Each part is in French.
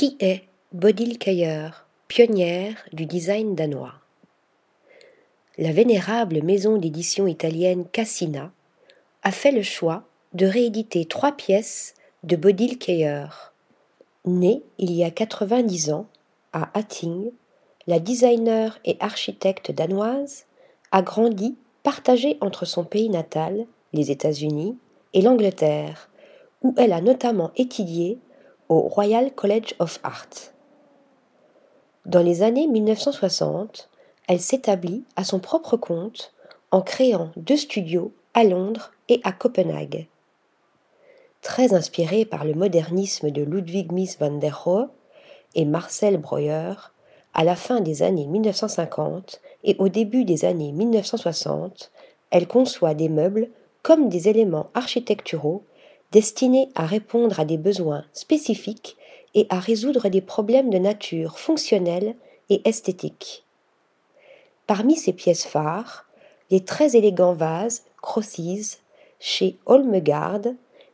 Qui est Bodil Kayer, pionnière du design danois? La vénérable maison d'édition italienne Cassina a fait le choix de rééditer trois pièces de Bodil Kayer. Née il y a 90 ans à Hatting, la designer et architecte danoise a grandi partagée entre son pays natal, les États-Unis, et l'Angleterre, où elle a notamment étudié Royal College of Art. Dans les années 1960, elle s'établit à son propre compte en créant deux studios à Londres et à Copenhague. Très inspirée par le modernisme de Ludwig Mies van der Rohe et Marcel Breuer, à la fin des années 1950 et au début des années 1960, elle conçoit des meubles comme des éléments architecturaux destinés à répondre à des besoins spécifiques et à résoudre des problèmes de nature fonctionnelle et esthétique. Parmi ses pièces phares, les très élégants vases Crosses chez Olmegard,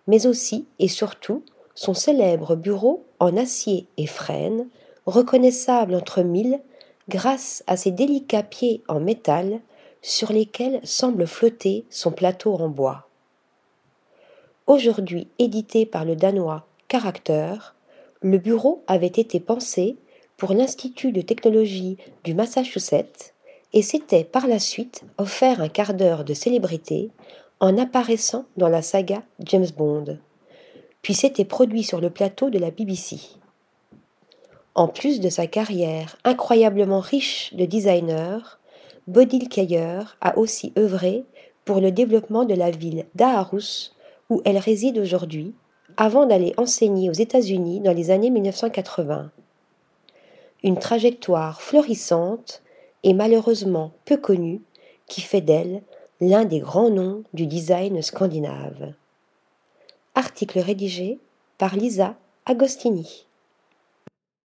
mais aussi et surtout son célèbre bureau en acier et frêne, reconnaissable entre mille grâce à ses délicats pieds en métal sur lesquels semble flotter son plateau en bois. Aujourd'hui édité par le danois Character, le bureau avait été pensé pour l'Institut de technologie du Massachusetts et s'était par la suite offert un quart d'heure de célébrité en apparaissant dans la saga James Bond, puis s'était produit sur le plateau de la BBC. En plus de sa carrière incroyablement riche de designer, Bodil Kayer a aussi œuvré pour le développement de la ville d'Aarhus, où elle réside aujourd'hui, avant d'aller enseigner aux États-Unis dans les années 1980. Une trajectoire florissante et malheureusement peu connue qui fait d'elle l'un des grands noms du design scandinave. Article rédigé par Lisa Agostini.